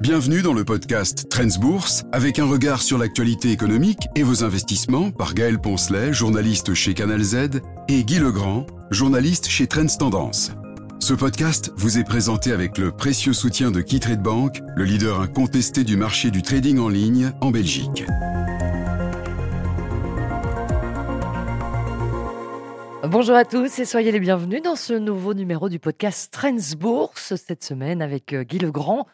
Bienvenue dans le podcast Trends Bourse avec un regard sur l'actualité économique et vos investissements par Gaël Poncelet, journaliste chez Canal Z, et Guy Legrand, journaliste chez Trends Tendance. Ce podcast vous est présenté avec le précieux soutien de KeyTrade Bank, le leader incontesté du marché du trading en ligne en Belgique. Bonjour à tous et soyez les bienvenus dans ce nouveau numéro du podcast Trends Bourse cette semaine avec euh, Guy Legrand.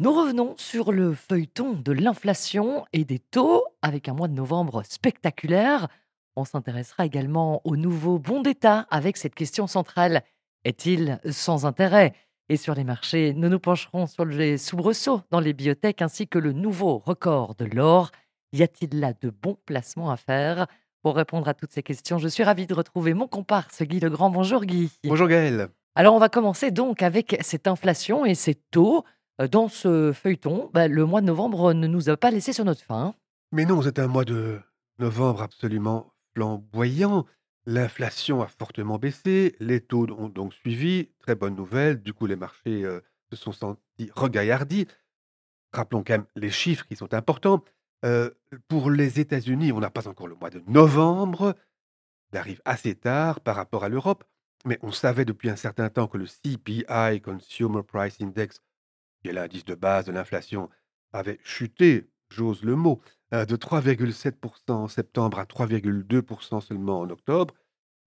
Nous revenons sur le feuilleton de l'inflation et des taux avec un mois de novembre spectaculaire. On s'intéressera également au nouveau bon d'État avec cette question centrale. Est-il sans intérêt? Et sur les marchés, nous nous pencherons sur les soubresauts dans les biotech ainsi que le nouveau record de l'or. Y a-t-il là de bons placements à faire? Pour répondre à toutes ces questions, je suis ravie de retrouver mon comparse Guy Legrand. Bonjour Guy. Bonjour Gaël. Alors on va commencer donc avec cette inflation et ces taux. Euh, dans ce feuilleton, bah, le mois de novembre ne nous a pas laissé sur notre faim. Mais non, c'est un mois de novembre absolument flamboyant. L'inflation a fortement baissé, les taux ont donc suivi. Très bonne nouvelle, du coup les marchés euh, se sont sentis regaillardis. Rappelons quand même les chiffres qui sont importants. Euh, pour les États-Unis, on n'a pas encore le mois de novembre. Il arrive assez tard par rapport à l'Europe, mais on savait depuis un certain temps que le CPI, Consumer Price Index, est l'indice de base de l'inflation, avait chuté, j'ose le mot, euh, de 3,7% en septembre à 3,2% seulement en octobre.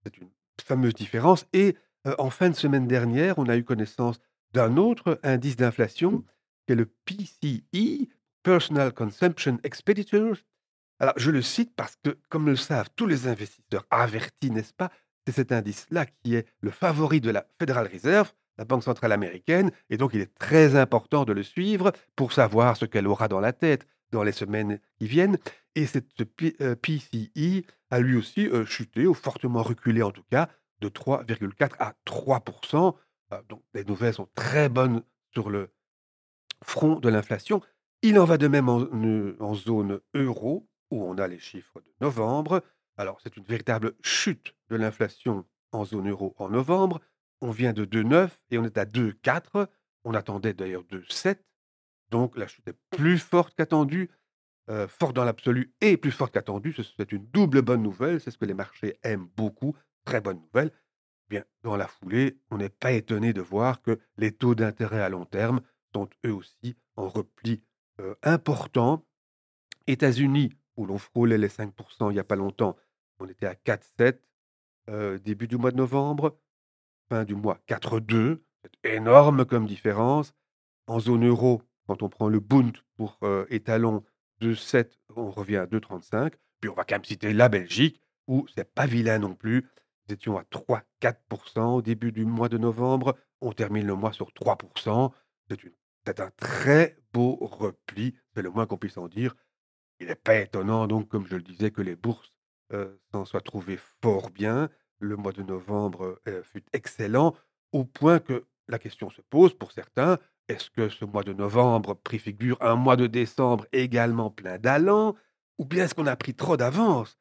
C'est une fameuse différence. Et euh, en fin de semaine dernière, on a eu connaissance d'un autre indice d'inflation, qui est le PCI, Personal Consumption Expenditures. Alors, je le cite parce que, comme le savent tous les investisseurs avertis, n'est-ce pas, c'est cet indice-là qui est le favori de la Federal Reserve, la Banque centrale américaine, et donc il est très important de le suivre pour savoir ce qu'elle aura dans la tête dans les semaines qui viennent. Et cette PCI a lui aussi euh, chuté, ou fortement reculé en tout cas, de 3,4 à 3 euh, Donc les nouvelles sont très bonnes sur le front de l'inflation. Il en va de même en, zone euro, où on a les chiffres de novembre. Alors, c'est une véritable chute de l'inflation en zone euro en novembre. On vient de 2,9 et on est à 2,4. On attendait d'ailleurs 2,7. Donc, la chute est plus forte qu'attendue, euh, forte dans l'absolu et plus forte qu'attendue. C'est une double bonne nouvelle. C'est ce que les marchés aiment beaucoup. Très bonne nouvelle. Bien, dans la foulée, on n'est pas étonné de voir que les taux d'intérêt à long terme sont eux aussi en repli euh, important. États-Unis, où l'on frôlait les 5% il n'y a pas longtemps, on était à 4,7 euh, début du mois de novembre, fin du mois 4,2. C'est énorme comme différence. En zone euro, quand on prend le Bund pour euh, étalon 2,7, on revient à 2,35. Puis on va quand même citer la Belgique, où c'est pas vilain non plus. Nous étions à 3,4% au début du mois de novembre. On termine le mois sur 3%. C'est un très beau repli, c'est le moins qu'on puisse en dire. Il n'est pas étonnant, donc, comme je le disais, que les bourses euh, s'en soient trouvées fort bien. Le mois de novembre euh, fut excellent, au point que la question se pose pour certains, est-ce que ce mois de novembre préfigure un mois de décembre également plein d'allant, ou bien est-ce qu'on a pris trop d'avance?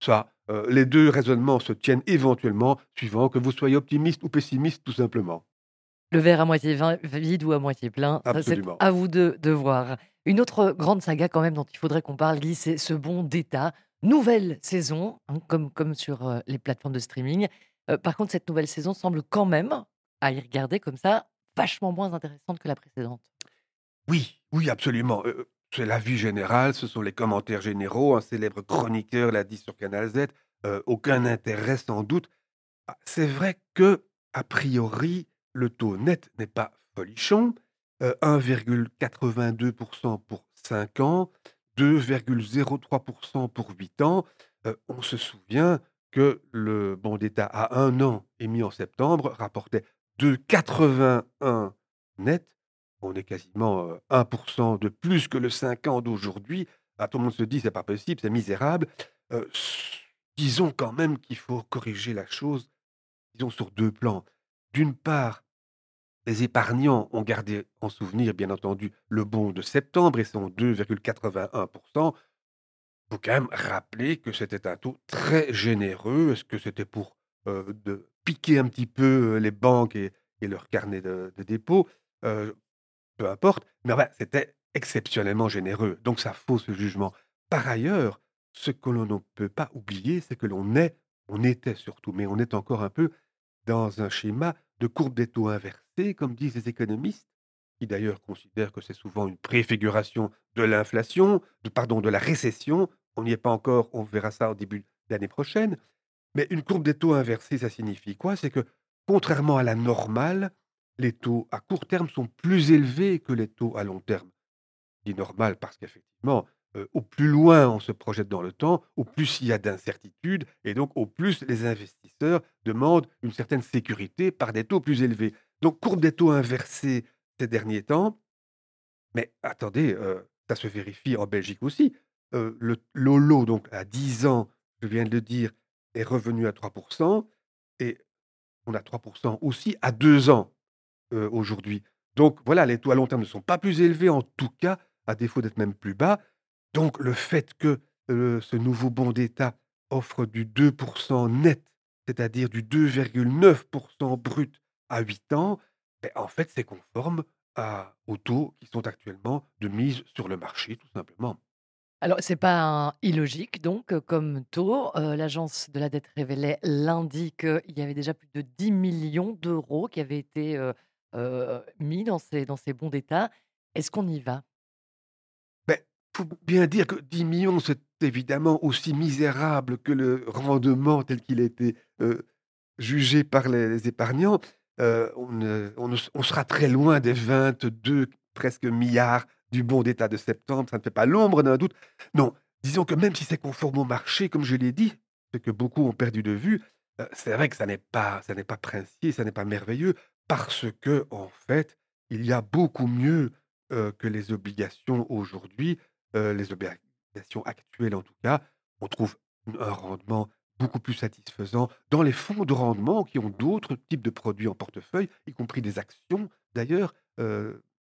Ça, euh, les deux raisonnements se tiennent éventuellement, suivant que vous soyez optimiste ou pessimiste tout simplement. Le verre à moitié vide ou à moitié plein, c'est à vous de, de voir. Une autre grande saga quand même dont il faudrait qu'on parle, Guy, c'est ce bon d'État. Nouvelle saison, hein, comme, sur euh, les plateformes de streaming. Euh, par contre, cette nouvelle saison semble quand même, à y regarder comme ça, vachement moins intéressante que la précédente. Oui, oui, absolument. Euh, c'est la vie générale, ce sont les commentaires généraux. Un célèbre chroniqueur l'a dit sur Canal Z. aucun intérêt sans doute. Ah, c'est vrai que, a priori, le taux net n'est pas folichon, 1,82% euh, pour 5 ans, 2,03% pour 8 ans. Euh, on se souvient que le bon d'État à un an émis en septembre rapportait 2,81 net. On est quasiment 1% euh, de plus que le 5 ans d'aujourd'hui. Ah, tout le monde se dit c'est pas possible, c'est misérable. disons quand même qu'il faut corriger la chose, disons sur deux plans. D'une part, les épargnants ont gardé en souvenir, bien entendu, le bon de septembre et son 2,81%. Il faut quand même rappeler que c'était un taux très généreux. Est-ce que c'était pour euh, de piquer un petit peu euh, les banques et, leur carnet de, dépôt euh, peu importe, mais enfin, c'était exceptionnellement généreux, donc ça fausse ce jugement. Par ailleurs, ce que l'on ne peut pas oublier, c'est que l'on est on était surtout, mais on est encore un peu dans un schéma de courbe des taux inversés, comme disent les économistes, qui d'ailleurs considèrent que c'est souvent une préfiguration de l'inflation, de pardon, de la récession. On n'y est pas encore, on verra ça au début de l'année prochaine. Mais une courbe des taux inversés, ça signifie quoi? C'est que, contrairement à la normale, les taux à court terme sont plus élevés que les taux à long terme. C'est normal parce qu'effectivement, euh, au plus loin on se projette dans le temps, au plus il y a d'incertitudes, et donc au plus les investisseurs demandent une certaine sécurité par des taux plus élevés. Donc, courbe des taux inversés ces derniers temps, mais attendez, euh, ça se vérifie en Belgique aussi. Euh, le Lolo, donc à 10 ans, je viens de le dire, est revenu à 3%, et on a 3% aussi à 2 ans aujourd'hui. Donc voilà, les taux à long terme ne sont pas plus élevés, en tout cas, à défaut d'être même plus bas. Donc le fait que ce nouveau bon d'État offre du 2% net, c'est-à-dire du 2,9% brut à 8 ans, ben, en fait, c'est conforme aux taux qui sont actuellement de mise sur le marché, tout simplement. Alors, c'est pas illogique, donc, comme taux. l'agence de la dette révélait lundi qu'il y avait déjà plus de 10 millions d'euros qui avaient été mis dans ces, dans ces bons d'État. Est-ce qu'on y va? Faut bien dire que 10 millions, c'est évidemment aussi misérable que le rendement tel qu'il a été jugé par les, épargnants. on, sera très loin des 22 presque milliards du bon d'état de septembre. Ça ne fait pas l'ombre d'un doute. Non, disons que même si c'est conforme au marché, comme je l'ai dit, ce que beaucoup ont perdu de vue, c'est vrai que ça n'est pas, ça pas princier, ça n'est pas merveilleux, parce que en fait, il y a beaucoup mieux que les obligations aujourd'hui les obligations actuelles en tout cas, on trouve un rendement beaucoup plus satisfaisant dans les fonds de rendement qui ont d'autres types de produits en portefeuille, y compris des actions d'ailleurs,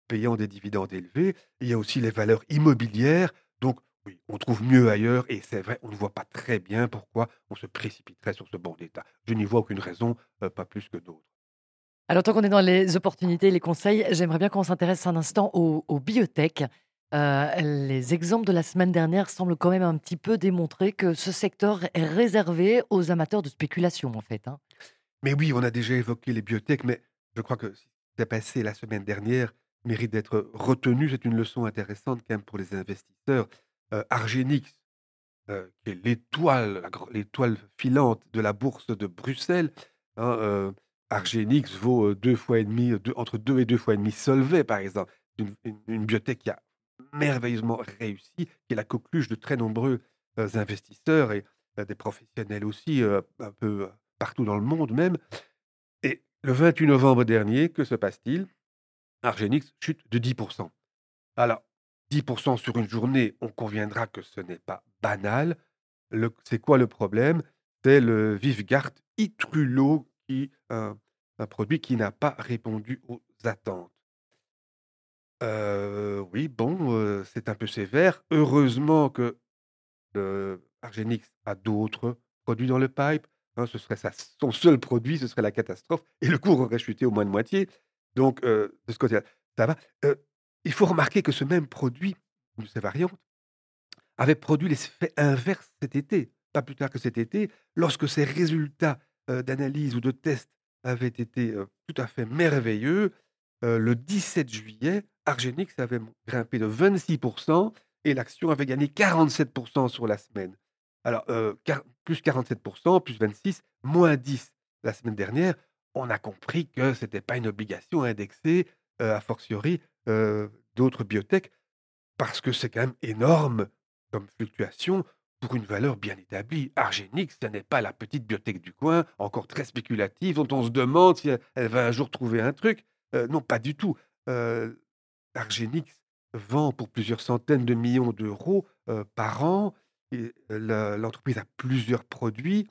payant des dividendes élevés. Il y a aussi les valeurs immobilières. Donc oui, on trouve mieux ailleurs et c'est vrai, on ne voit pas très bien pourquoi on se précipiterait sur ce bon d'État. Je n'y vois aucune raison, pas plus que d'autres. Alors, tant qu'on est dans les opportunités, les conseils, j'aimerais bien qu'on s'intéresse un instant aux, aux biotech. Euh, les exemples de la semaine dernière semblent quand même un petit peu démontrer que ce secteur est réservé aux amateurs de spéculation, en fait. Hein. Mais oui, on a déjà évoqué les biotech, mais je crois que ce qui s'est passé la semaine dernière mérite d'être retenu. C'est une leçon intéressante quand même pour les investisseurs. Euh, Argenix, euh, qui est l'étoile, filante de la bourse de Bruxelles, hein, Argenix vaut deux fois et demi, entre deux et deux fois et demi Solvay, par exemple. Une, une, une biotech qui a merveilleusement réussi, qui est la coqueluche de très nombreux investisseurs et des professionnels aussi, un peu partout dans le monde même. Et le 28 novembre dernier, que se passe-t-il? Argenix chute de 10%. Alors, 10% sur une journée, on conviendra que ce n'est pas banal. C'est quoi le problème? C'est le Vivgart Itrulo, qui, un produit qui n'a pas répondu aux attentes oui, bon, c'est un peu sévère. Heureusement que, Argenix a d'autres produits dans le pipe, hein, ce serait son seul produit, ce serait la catastrophe et le cours aurait chuté au moins de moitié. Donc, de ce côté-là, ça va. il faut remarquer que ce même produit, de ces variantes, avait produit l'effet inverse cet été. Pas plus tard que cet été, lorsque ses résultats, d'analyse ou de test avaient été, tout à fait merveilleux, le 17 juillet, Argenix avait grimpé de 26% et l'action avait gagné 47% sur la semaine. Alors, plus 47%, plus 26, moins 10 la semaine dernière, on a compris que ce n'était pas une obligation indexée, a fortiori, d'autres biotech, parce que c'est quand même énorme comme fluctuation pour une valeur bien établie. Argenix, ce n'est pas la petite biotech du coin, encore très spéculative, dont on se demande si elle, va un jour trouver un truc. non, pas du tout. Argenix vend pour plusieurs centaines de millions d'euros par an. L'entreprise a plusieurs produits.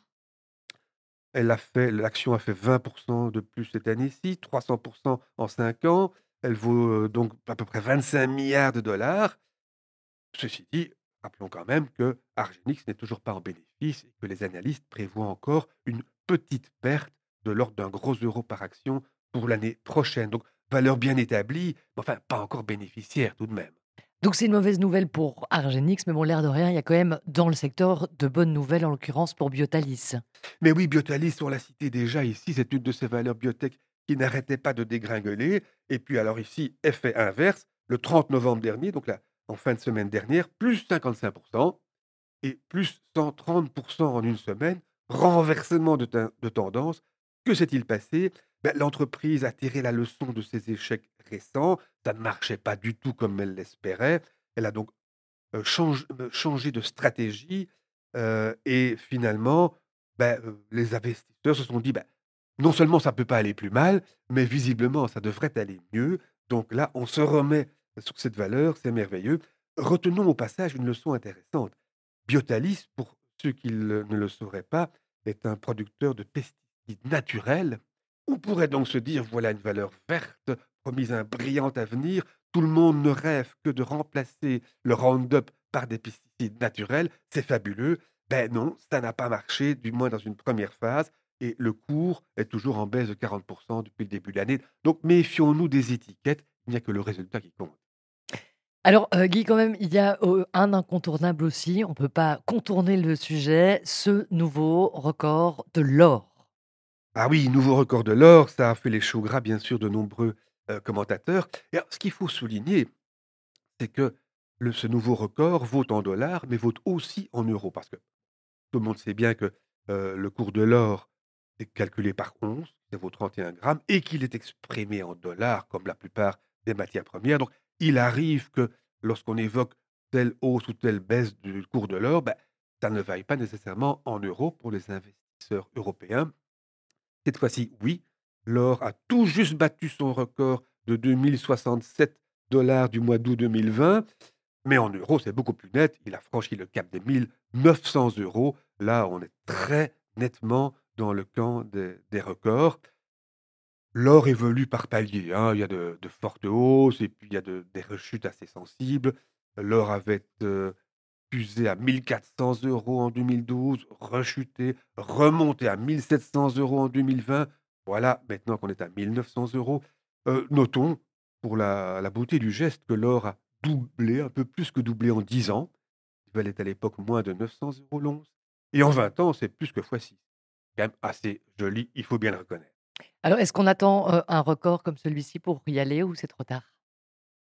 L'action a fait 20% de plus cette année-ci, 300% en 5 ans. Elle vaut donc à peu près 25 milliards de dollars. Ceci dit, rappelons quand même que Argenix n'est toujours pas en bénéfice et que les analystes prévoient encore une petite perte de l'ordre d'un gros euro par action pour l'année prochaine. Donc valeur bien établie, mais enfin pas encore bénéficiaire tout de même. Donc c'est une mauvaise nouvelle pour Argenix, mais bon, l'air de rien, il y a quand même dans le secteur de bonnes nouvelles, en l'occurrence pour Biotalis. Mais oui, Biotalis, on l'a cité déjà ici, c'est une de ces valeurs biotech qui n'arrêtait pas de dégringoler. Et puis alors ici, effet inverse, le 30 novembre dernier, donc là, en fin de semaine dernière, plus 55% et plus 130% en une semaine, renversement de, de tendance. Que s'est-il passé? Ben, L'entreprise a tiré la leçon de ses échecs récents. Ça ne marchait pas du tout comme elle l'espérait. Elle a donc changé de stratégie et finalement, ben, les investisseurs se sont dit, ben, non seulement ça ne peut pas aller plus mal, mais visiblement ça devrait aller mieux. Donc là, on se remet sur cette valeur, c'est merveilleux. Retenons au passage une leçon intéressante. Biotalis, pour ceux qui ne le sauraient pas, est un producteur de pesticides naturels. On pourrait donc se dire, voilà une valeur verte, promise un brillant avenir. Tout le monde ne rêve que de remplacer le Roundup par des pesticides naturels. C'est fabuleux. Ben non, ça n'a pas marché, du moins dans une première phase. Et le cours est toujours en baisse de 40% depuis le début de l'année. Donc méfions-nous des étiquettes, il n'y a que le résultat qui compte. Alors, euh, Guy, quand même, il y a euh, un incontournable aussi. On ne peut pas contourner le sujet. Ce nouveau record de l'or. Ah oui, nouveau record de l'or, ça a fait les choux gras, bien sûr, de nombreux euh, commentateurs. Et ce qu'il faut souligner, c'est que ce nouveau record vaut en dollars, mais vaut aussi en euros. Parce que tout le monde sait bien que le cours de l'or est calculé par once, ça vaut 31 grammes, et qu'il est exprimé en dollars, comme la plupart des matières premières. Donc, il arrive que lorsqu'on évoque telle hausse ou telle baisse du cours de l'or, ben, ça ne vaille pas nécessairement en euros pour les investisseurs européens. Cette fois-ci, oui, l'or a tout juste battu son record de 2067 dollars du mois d'août 2020, mais en euros, c'est beaucoup plus net. Il a franchi le cap des 1900 euros. Là, on est très nettement dans le camp des records. L'or évolue par paliers, hein. Il y a de fortes hausses et puis il y a des rechutes assez sensibles. L'or avait, pusé à 1 400 euros en 2012, rechuté, remonté à 1 700 euros en 2020. Voilà, maintenant qu'on est à 1 900 euros. notons, pour la la beauté du geste, que l'or a doublé, un peu plus que doublé en 10 ans. Il valait à l'époque moins de 900 euros l'once et en 20 ans, c'est plus que fois 6. Quand même assez joli, il faut bien le reconnaître. Alors, est-ce qu'on attend, un record comme celui-ci pour y aller ou c'est trop tard?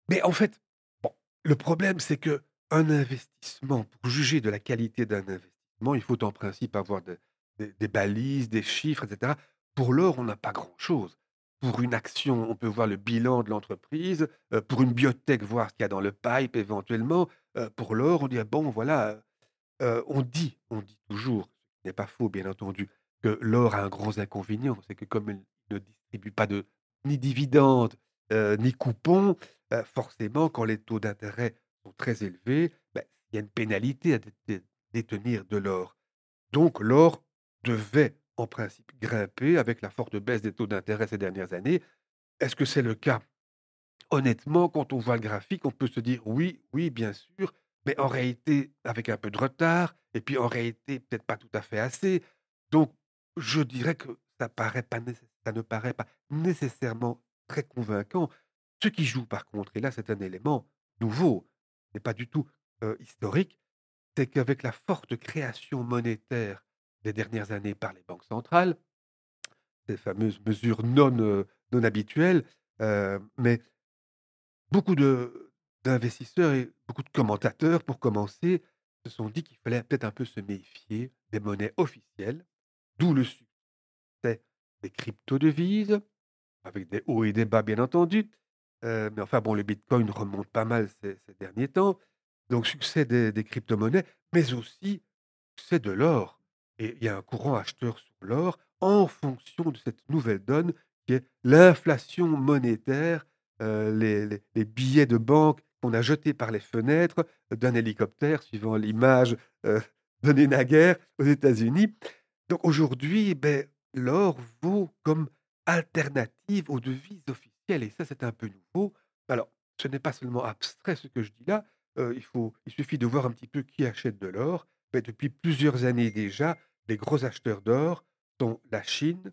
Mais en fait, bon, le problème, c'est que un investissement, pour juger de la qualité d'un investissement, il faut en principe avoir des balises, des chiffres, etc. Pour l'or, on n'a pas grand-chose. Pour une action, on peut voir le bilan de l'entreprise. pour une biotech, voir ce qu'il y a dans le pipe éventuellement. pour l'or, on dit: «Bon, voilà», on dit on dit toujours, ce n'est pas faux, bien entendu, que l'or a un gros inconvénient, c'est que comme il ne distribue pas de ni dividendes, euh, ni coupons, forcément, quand les taux d'intérêt très élevés, bah, il y a une pénalité à détenir de l'or. Donc l'or devait en principe grimper avec la forte baisse des taux d'intérêt ces dernières années. Est-ce que c'est le cas? Honnêtement, quand on voit le graphique, on peut se dire oui, oui, bien sûr, mais en réalité, avec un peu de retard, et puis en réalité, peut-être pas tout à fait assez. Donc, je dirais que ça, ça ne paraît pas nécessairement très convaincant. Ce qui joue par contre, et là c'est un élément nouveau, n'est pas du tout historique, c'est qu'avec la forte création monétaire des dernières années par les banques centrales, ces fameuses mesures non, habituelles, mais beaucoup d'investisseurs et beaucoup de commentateurs, pour commencer, se sont dit qu'il fallait peut-être un peu se méfier des monnaies officielles D'où le succès des crypto-devises, avec des hauts et des bas, bien entendu. Euh, mais enfin, bon, le Bitcoin remonte pas mal ces, derniers temps. Donc, succès des, crypto-monnaies, mais aussi succès de l'or. Et il y a un courant acheteur sur l'or en fonction de cette nouvelle donne qui est l'inflation monétaire, euh, les, billets de banque qu'on a jetés par les fenêtres d'un hélicoptère, suivant l'image euh, donnée naguère aux États-Unis. Donc aujourd'hui, ben, l'or vaut comme alternative aux devises officielles et ça, c'est un peu nouveau. Alors, ce n'est pas seulement abstrait ce que je dis là, il faut il suffit de voir un petit peu qui achète de l'or. Ben, depuis plusieurs années déjà, les gros acheteurs d'or sont la Chine,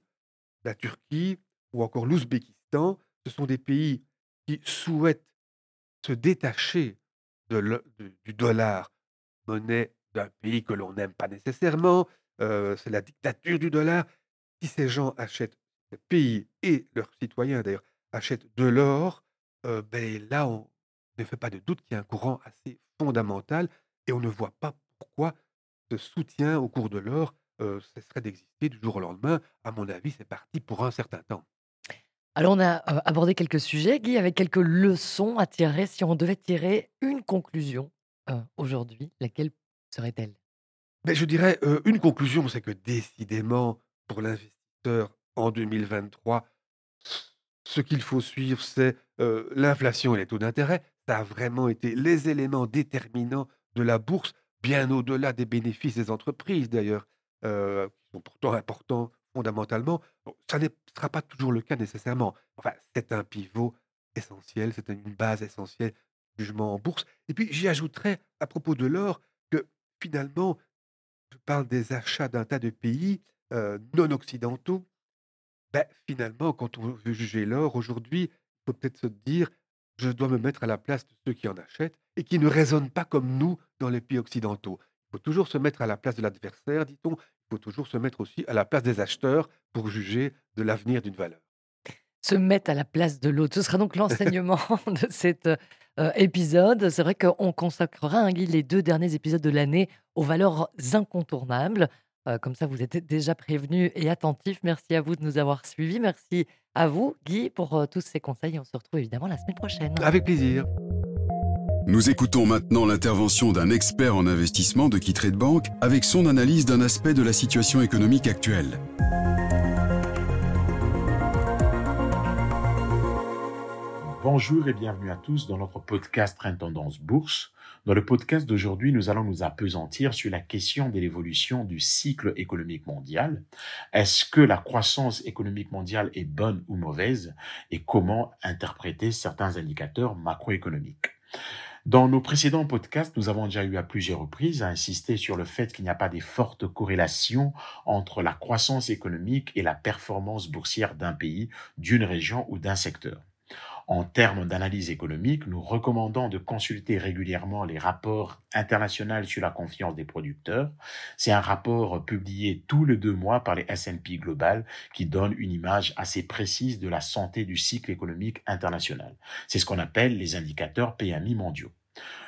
la Turquie ou encore l'Ouzbékistan. ce sont des pays qui souhaitent se détacher du dollar, monnaie d'un pays que l'on n'aime pas nécessairement. c'est la dictature du dollar. Si ces gens achètent, ces pays et leurs citoyens d'ailleurs, achètent de l'or, ben là, on ne fait pas de doute qu'il y a un courant assez fondamental et on ne voit pas pourquoi ce soutien au cours de l'or cesserait d'exister du jour au lendemain. À mon avis, c'est parti pour un certain temps. Alors, on a abordé quelques sujets, Guy, avec quelques leçons à tirer. Si on devait tirer une conclusion aujourd'hui, laquelle serait-elle? Mais ben, je dirais une conclusion, c'est que décidément, pour l'investisseur en 2023, ce qu'il faut suivre, c'est l'inflation et les taux d'intérêt. Ça a vraiment été les éléments déterminants de la bourse, bien au-delà des bénéfices des entreprises d'ailleurs, qui sont pourtant importants fondamentalement. ça ne sera pas toujours le cas nécessairement. Enfin, c'est un pivot essentiel, c'est une base essentielle du jugement en bourse. Et puis, j'y ajouterais, à propos de l'or, que finalement, je parle des achats d'un tas de pays non occidentaux. Ben, finalement, quand on veut juger l'or aujourd'hui, il faut peut-être se dire, je dois me mettre à la place de ceux qui en achètent et qui ne raisonnent pas comme nous dans les pays occidentaux. Il faut toujours se mettre à la place de l'adversaire, dit-on, il faut toujours se mettre aussi à la place des acheteurs pour juger de l'avenir d'une valeur. Se mettre à la place de l'autre. Ce sera donc l'enseignement de cet euh, épisode. C'est vrai qu'on consacrera hein, les deux derniers épisodes de l'année aux valeurs incontournables. Euh, comme ça, vous êtes déjà prévenus et attentifs. Merci à vous de nous avoir suivis. Merci à vous, Guy, pour euh, tous ces conseils. On se retrouve évidemment la semaine prochaine. Avec plaisir. Nous écoutons maintenant l'intervention d'un expert en investissement de de Bank avec son analyse d'un aspect de la situation économique actuelle. Bonjour et bienvenue à tous dans notre podcast Train Tendance Bourse. Dans le podcast d'aujourd'hui, nous allons nous appesantir sur la question de l'évolution du cycle économique mondial. Est-ce que la croissance économique mondiale est bonne ou mauvaise? Et comment interpréter certains indicateurs macroéconomiques? Dans nos précédents podcasts, nous avons déjà eu à plusieurs reprises à insister sur le fait qu'il n'y a pas de forte corrélation entre la croissance économique et la performance boursière d'un pays, d'une région ou d'un secteur. En termes d'analyse économique, nous recommandons de consulter régulièrement les rapports internationaux sur la confiance des producteurs. C'est un rapport publié tous les deux mois par les S&P Global qui donne une image assez précise de la santé du cycle économique international. C'est ce qu'on appelle les indicateurs PMI mondiaux.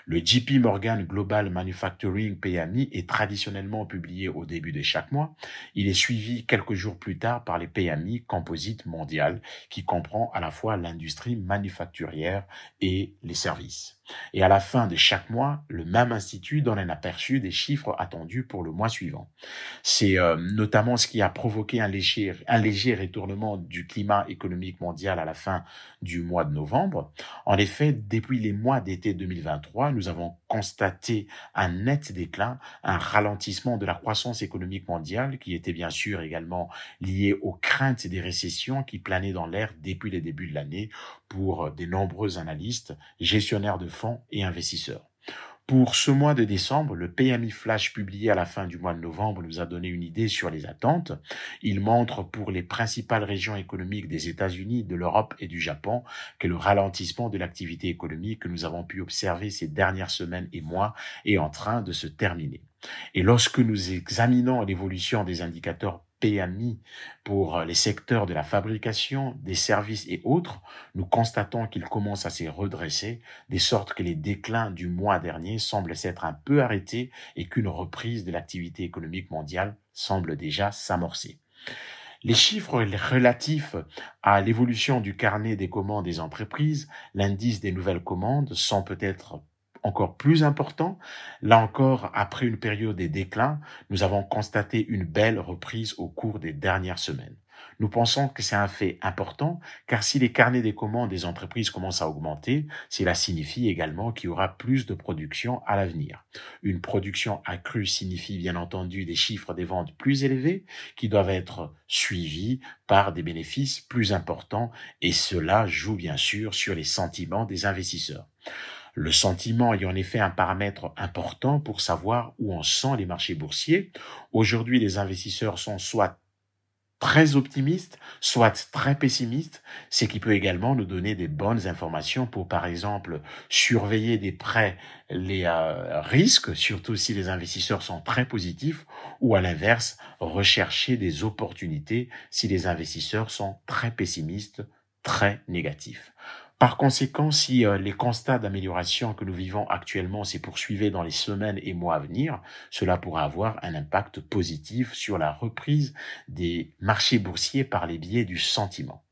Le JP Morgan Global Manufacturing PMI est traditionnellement publié au début de chaque mois. Il est suivi quelques jours plus tard par les PMI Composite Mondial qui comprend à la fois l'industrie manufacturière et les services. Et à la fin de chaque mois, le même institut donne un aperçu des chiffres attendus pour le mois suivant. C'est euh, notamment ce qui a provoqué un léger, un léger retournement du climat économique mondial à la fin du mois de novembre. En effet, depuis les mois d'été 2023, nous avons constaté un net déclin, un ralentissement de la croissance économique mondiale qui était bien sûr également lié aux craintes des récessions qui planaient dans l'air depuis les débuts de l'année pour de nombreux analystes, gestionnaires de fonds et investisseurs. Pour ce mois de décembre, le PMI Flash publié à la fin du mois de novembre nous a donné une idée sur les attentes. Il montre pour les principales régions économiques des États-Unis, de l'Europe et du Japon que le ralentissement de l'activité économique que nous avons pu observer ces dernières semaines et mois est en train de se terminer. Et lorsque nous examinons l'évolution des indicateurs PMI pour les secteurs de la fabrication, des services et autres, nous constatons qu'ils commencent à se redresser, de sorte que les déclins du mois dernier semblent s'être un peu arrêtés et qu'une reprise de l'activité économique mondiale semble déjà s'amorcer. Les chiffres relatifs à l'évolution du carnet des commandes des entreprises, l'indice des nouvelles commandes, sont peut-être encore plus important. Là encore, après une période de déclin, nous avons constaté une belle reprise au cours des dernières semaines. Nous pensons que c'est un fait important, car si les carnets des commandes des entreprises commencent à augmenter, cela signifie également qu'il y aura plus de production à l'avenir. Une production accrue signifie bien entendu des chiffres des ventes plus élevés, qui doivent être suivis par des bénéfices plus importants, et cela joue bien sûr sur les sentiments des investisseurs. Le sentiment est en effet un paramètre important pour savoir où en sont les marchés boursiers. Aujourd'hui, les investisseurs sont soit très optimiste, soit très pessimiste, c'est qui peut également nous donner des bonnes informations pour, par exemple, surveiller des prêts les euh, risques, surtout si les investisseurs sont très positifs, ou à l'inverse, rechercher des opportunités si les investisseurs sont très pessimistes, très négatifs. Par conséquent, si euh, les constats d'amélioration que nous vivons actuellement s'est poursuivaient dans les semaines et mois à venir, cela pourra avoir un impact positif sur la reprise des marchés boursiers par les biais du sentiment.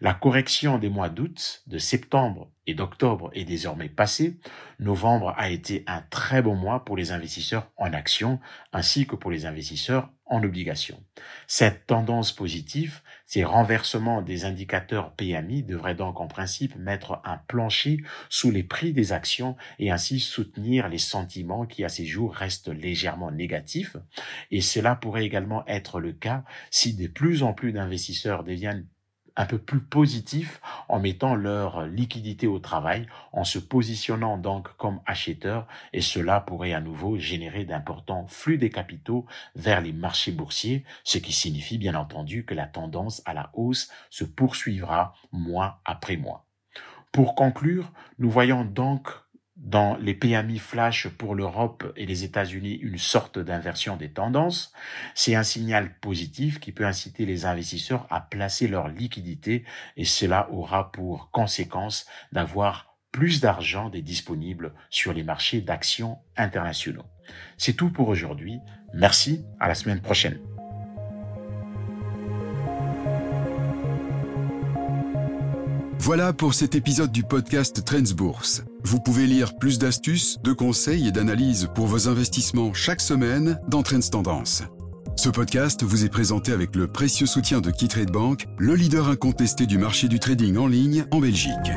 La correction des mois d'août, de septembre et d'octobre est désormais passée. Novembre a été un très bon mois pour les investisseurs en actions ainsi que pour les investisseurs en obligations. Cette tendance positive, ces renversements des indicateurs PMI devraient donc en principe mettre un plancher sous les prix des actions et ainsi soutenir les sentiments qui à ces jours restent légèrement négatifs. Et cela pourrait également être le cas si de plus en plus d'investisseurs deviennent un peu plus positif en mettant leur liquidité au travail, en se positionnant donc comme acheteurs, et cela pourrait à nouveau générer d'importants flux des capitaux vers les marchés boursiers, ce qui signifie bien entendu que la tendance à la hausse se poursuivra mois après mois. Pour conclure, nous voyons donc dans les PMI flash pour l'Europe et les États-Unis une sorte d'inversion des tendances. C'est un signal positif qui peut inciter les investisseurs à placer leur liquidité et cela aura pour conséquence d'avoir plus d'argent des disponibles sur les marchés d'actions internationaux. C'est tout pour aujourd'hui. Merci, à la semaine prochaine. Voilà pour cet épisode du podcast Trends Bourse. Vous pouvez lire plus d'astuces, de conseils et d'analyses pour vos investissements chaque semaine dans Trends Tendance. Ce podcast vous est présenté avec le précieux soutien de KeyTrade Bank, le leader incontesté du marché du trading en ligne en Belgique.